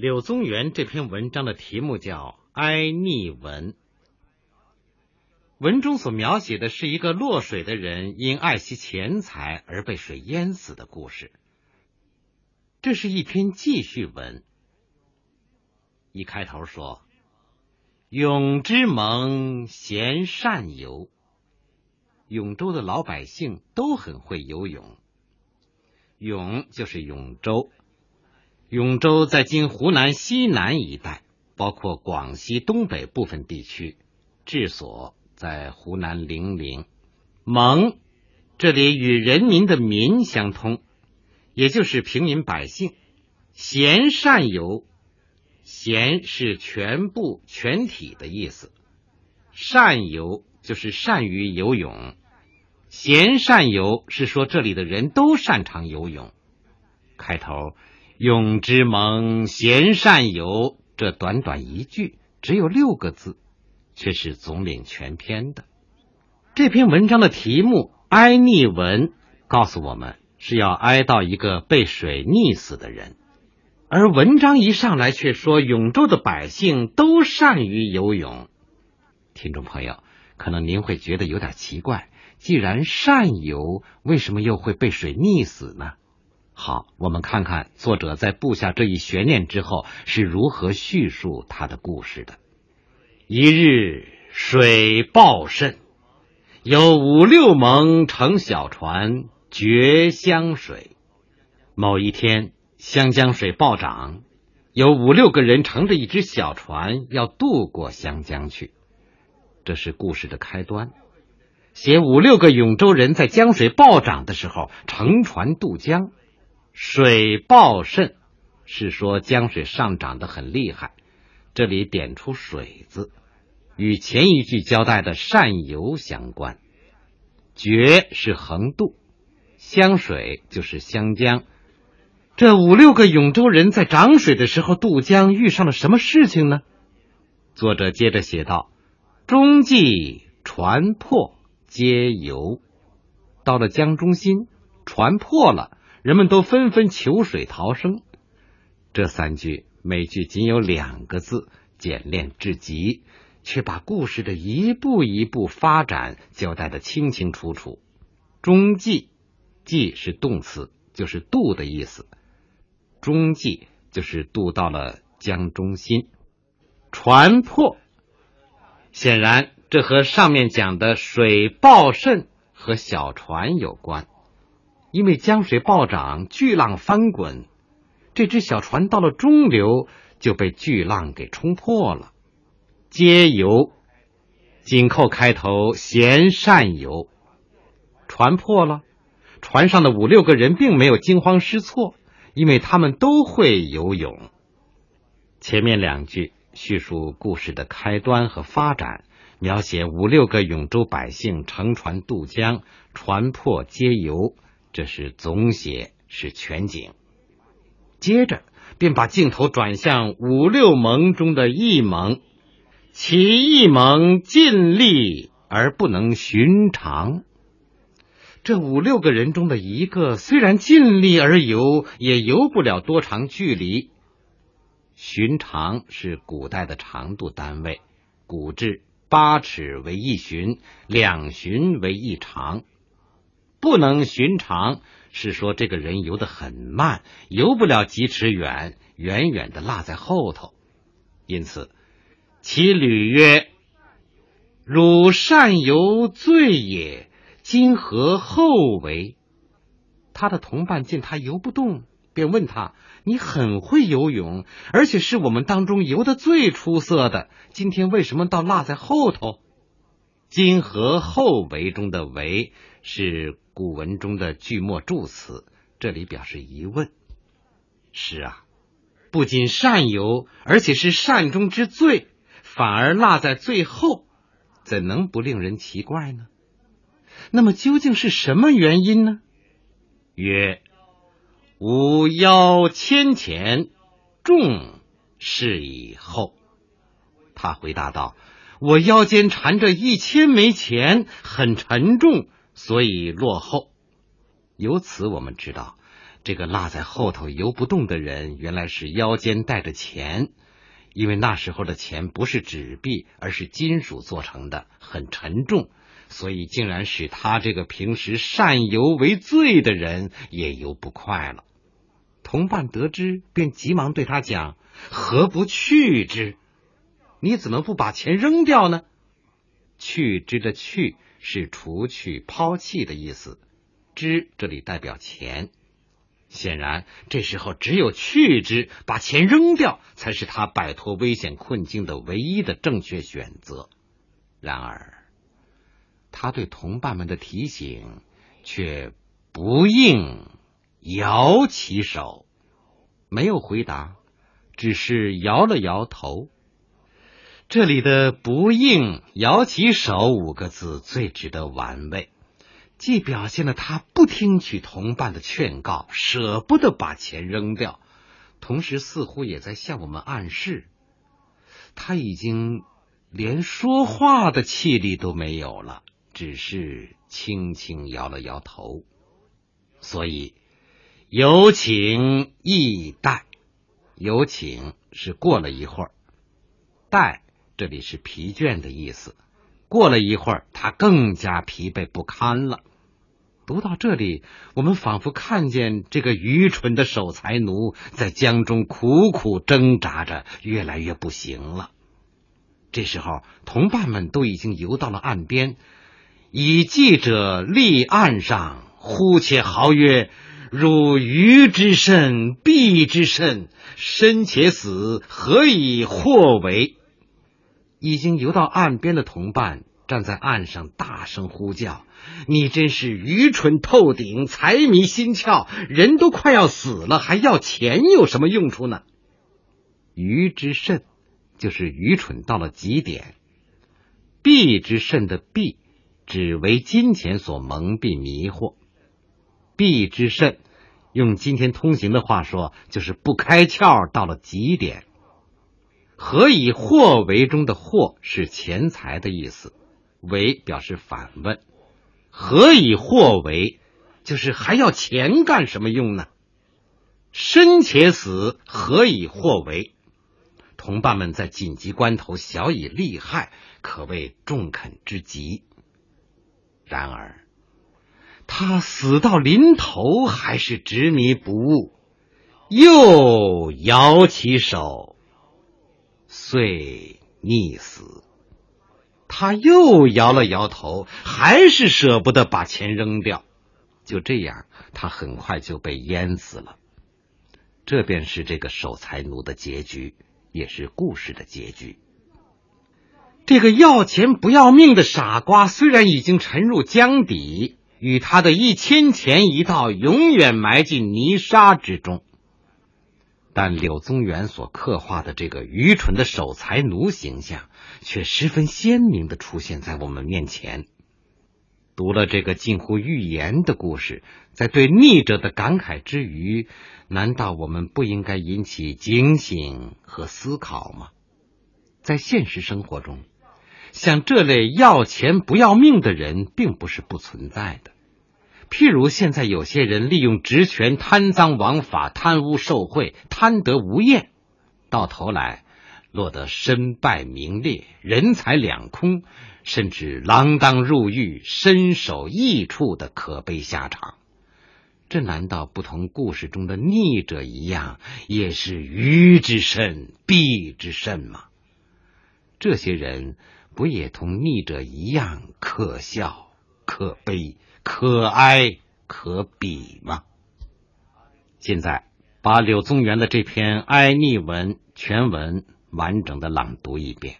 柳宗元这篇文章的题目叫《哀逆文》，文中所描写的是一个落水的人因爱惜钱财而被水淹死的故事。这是一篇记叙文，一开头说：“永之盟贤善游。”永州的老百姓都很会游泳。永就是永州。永州在今湖南西南一带，包括广西东北部分地区，治所在湖南零陵。蒙，这里与人民的民相通，也就是平民百姓。贤善游，贤是全部全体的意思，善游就是善于游泳。贤善游是说这里的人都擅长游泳。开头。永之盟，贤善游。这短短一句，只有六个字，却是总领全篇的。这篇文章的题目《哀溺文》，告诉我们是要哀悼一个被水溺死的人。而文章一上来却说永州的百姓都善于游泳。听众朋友，可能您会觉得有点奇怪，既然善游，为什么又会被水溺死呢？好，我们看看作者在布下这一悬念之后是如何叙述他的故事的。一日水暴甚，有五六蒙乘小船绝湘水。某一天，湘江水暴涨，有五六个人乘着一只小船要渡过湘江去。这是故事的开端，写五六个永州人在江水暴涨的时候乘船渡江。水暴甚，是说江水上涨的很厉害。这里点出“水”字，与前一句交代的善游相关。绝是横渡，湘水就是湘江。这五六个永州人在涨水的时候渡江，遇上了什么事情呢？作者接着写道：“中继船破，皆游。到了江中心，船破了。”人们都纷纷求水逃生。这三句每句仅有两个字，简练至极，却把故事的一步一步发展交代的清清楚楚。中继，继是动词，就是渡的意思。中继就是渡到了江中心。船破，显然这和上面讲的水暴甚和小船有关。因为江水暴涨，巨浪翻滚，这只小船到了中流就被巨浪给冲破了。皆游，紧扣开头，贤善游。船破了，船上的五六个人并没有惊慌失措，因为他们都会游泳。前面两句叙述故事的开端和发展，描写五六个永州百姓乘船渡江，船破皆游。这是总写，是全景。接着便把镜头转向五六盟中的一盟，其一盟尽力而不能寻常。这五六个人中的一个，虽然尽力而游，也游不了多长距离。寻常是古代的长度单位，古制八尺为一寻，两寻为一长。不能寻常，是说这个人游得很慢，游不了几尺远，远远的落在后头。因此，其履曰：“汝善游醉也，今何后为？”他的同伴见他游不动，便问他：“你很会游泳，而且是我们当中游得最出色的，今天为什么倒落在后头？”今何后为中的为是。古文中的句末助词，这里表示疑问。是啊，不仅善游，而且是善中之最，反而落在最后，怎能不令人奇怪呢？那么究竟是什么原因呢？曰：吾腰千钱，重是以后。他回答道：“我腰间缠着一千枚钱，很沉重。”所以落后，由此我们知道，这个落在后头游不动的人，原来是腰间带着钱，因为那时候的钱不是纸币，而是金属做成的，很沉重，所以竟然使他这个平时善游为醉的人也游不快了。同伴得知，便急忙对他讲：“何不去之？你怎么不把钱扔掉呢？”去之的去是除去、抛弃的意思，之这里代表钱。显然，这时候只有去之，把钱扔掉，才是他摆脱危险困境的唯一的正确选择。然而，他对同伴们的提醒却不应，摇起手，没有回答，只是摇了摇头。这里的“不应，摇起手”五个字最值得玩味。既表现了他不听取同伴的劝告，舍不得把钱扔掉，同时似乎也在向我们暗示，他已经连说话的气力都没有了，只是轻轻摇了摇头。所以有请亦待，有请是过了一会儿，待这里是疲倦的意思。过了一会儿，他更加疲惫不堪了。读到这里，我们仿佛看见这个愚蠢的守财奴在江中苦苦挣扎着，越来越不行了。这时候，同伴们都已经游到了岸边，以记者立岸上，呼且豪曰：“汝鱼之甚，鳖之甚，身且死，何以祸为？”已经游到岸边的同伴站在岸上，大声呼叫。你真是愚蠢透顶，财迷心窍，人都快要死了，还要钱有什么用处呢？愚之甚，就是愚蠢到了极点；弊之甚的弊，只为金钱所蒙蔽迷惑；弊之甚，用今天通行的话说，就是不开窍到了极点。何以惑为中的惑是钱财的意思，为表示反问。何以祸为？就是还要钱干什么用呢？生且死，何以祸为？同伴们在紧急关头小以利害，可谓中肯之极。然而，他死到临头还是执迷不悟，又摇起手，遂溺死。他又摇了摇头，还是舍不得把钱扔掉。就这样，他很快就被淹死了。这便是这个守财奴的结局，也是故事的结局。这个要钱不要命的傻瓜，虽然已经沉入江底，与他的一千钱一道，永远埋进泥沙之中。但柳宗元所刻画的这个愚蠢的守财奴形象，却十分鲜明的出现在我们面前。读了这个近乎寓言的故事，在对逆者的感慨之余，难道我们不应该引起警醒和思考吗？在现实生活中，像这类要钱不要命的人，并不是不存在的。譬如现在有些人利用职权贪赃枉法、贪污受贿、贪得无厌，到头来落得身败名裂、人财两空，甚至锒铛入狱、身首异处的可悲下场。这难道不同故事中的逆者一样，也是愚之甚、必之甚吗？这些人不也同逆者一样可笑、可悲？可哀可比吗？现在把柳宗元的这篇哀逆文全文完整的朗读一遍。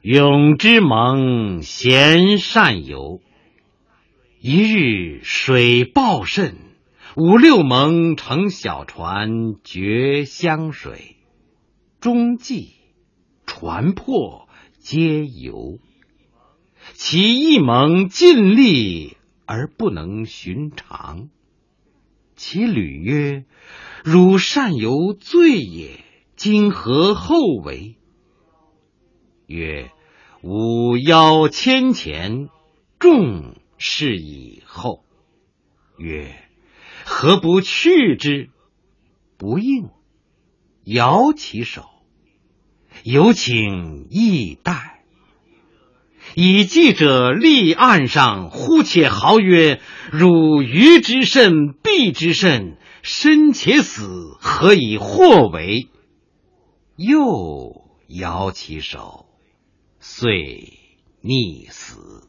永之盟贤善游，一日水暴甚，五六盟乘小船绝湘水，中济船破皆游，其一盟尽力。而不能寻常。其履曰：“汝善游罪也，今何后为？”曰：“吾邀千钱，众是以后。”曰：“何不去之？不应，摇其手，有请亦待。以记者立案上，呼且豪曰：“汝愚之甚，必之甚，生且死，何以获为？”又摇其手，遂溺死。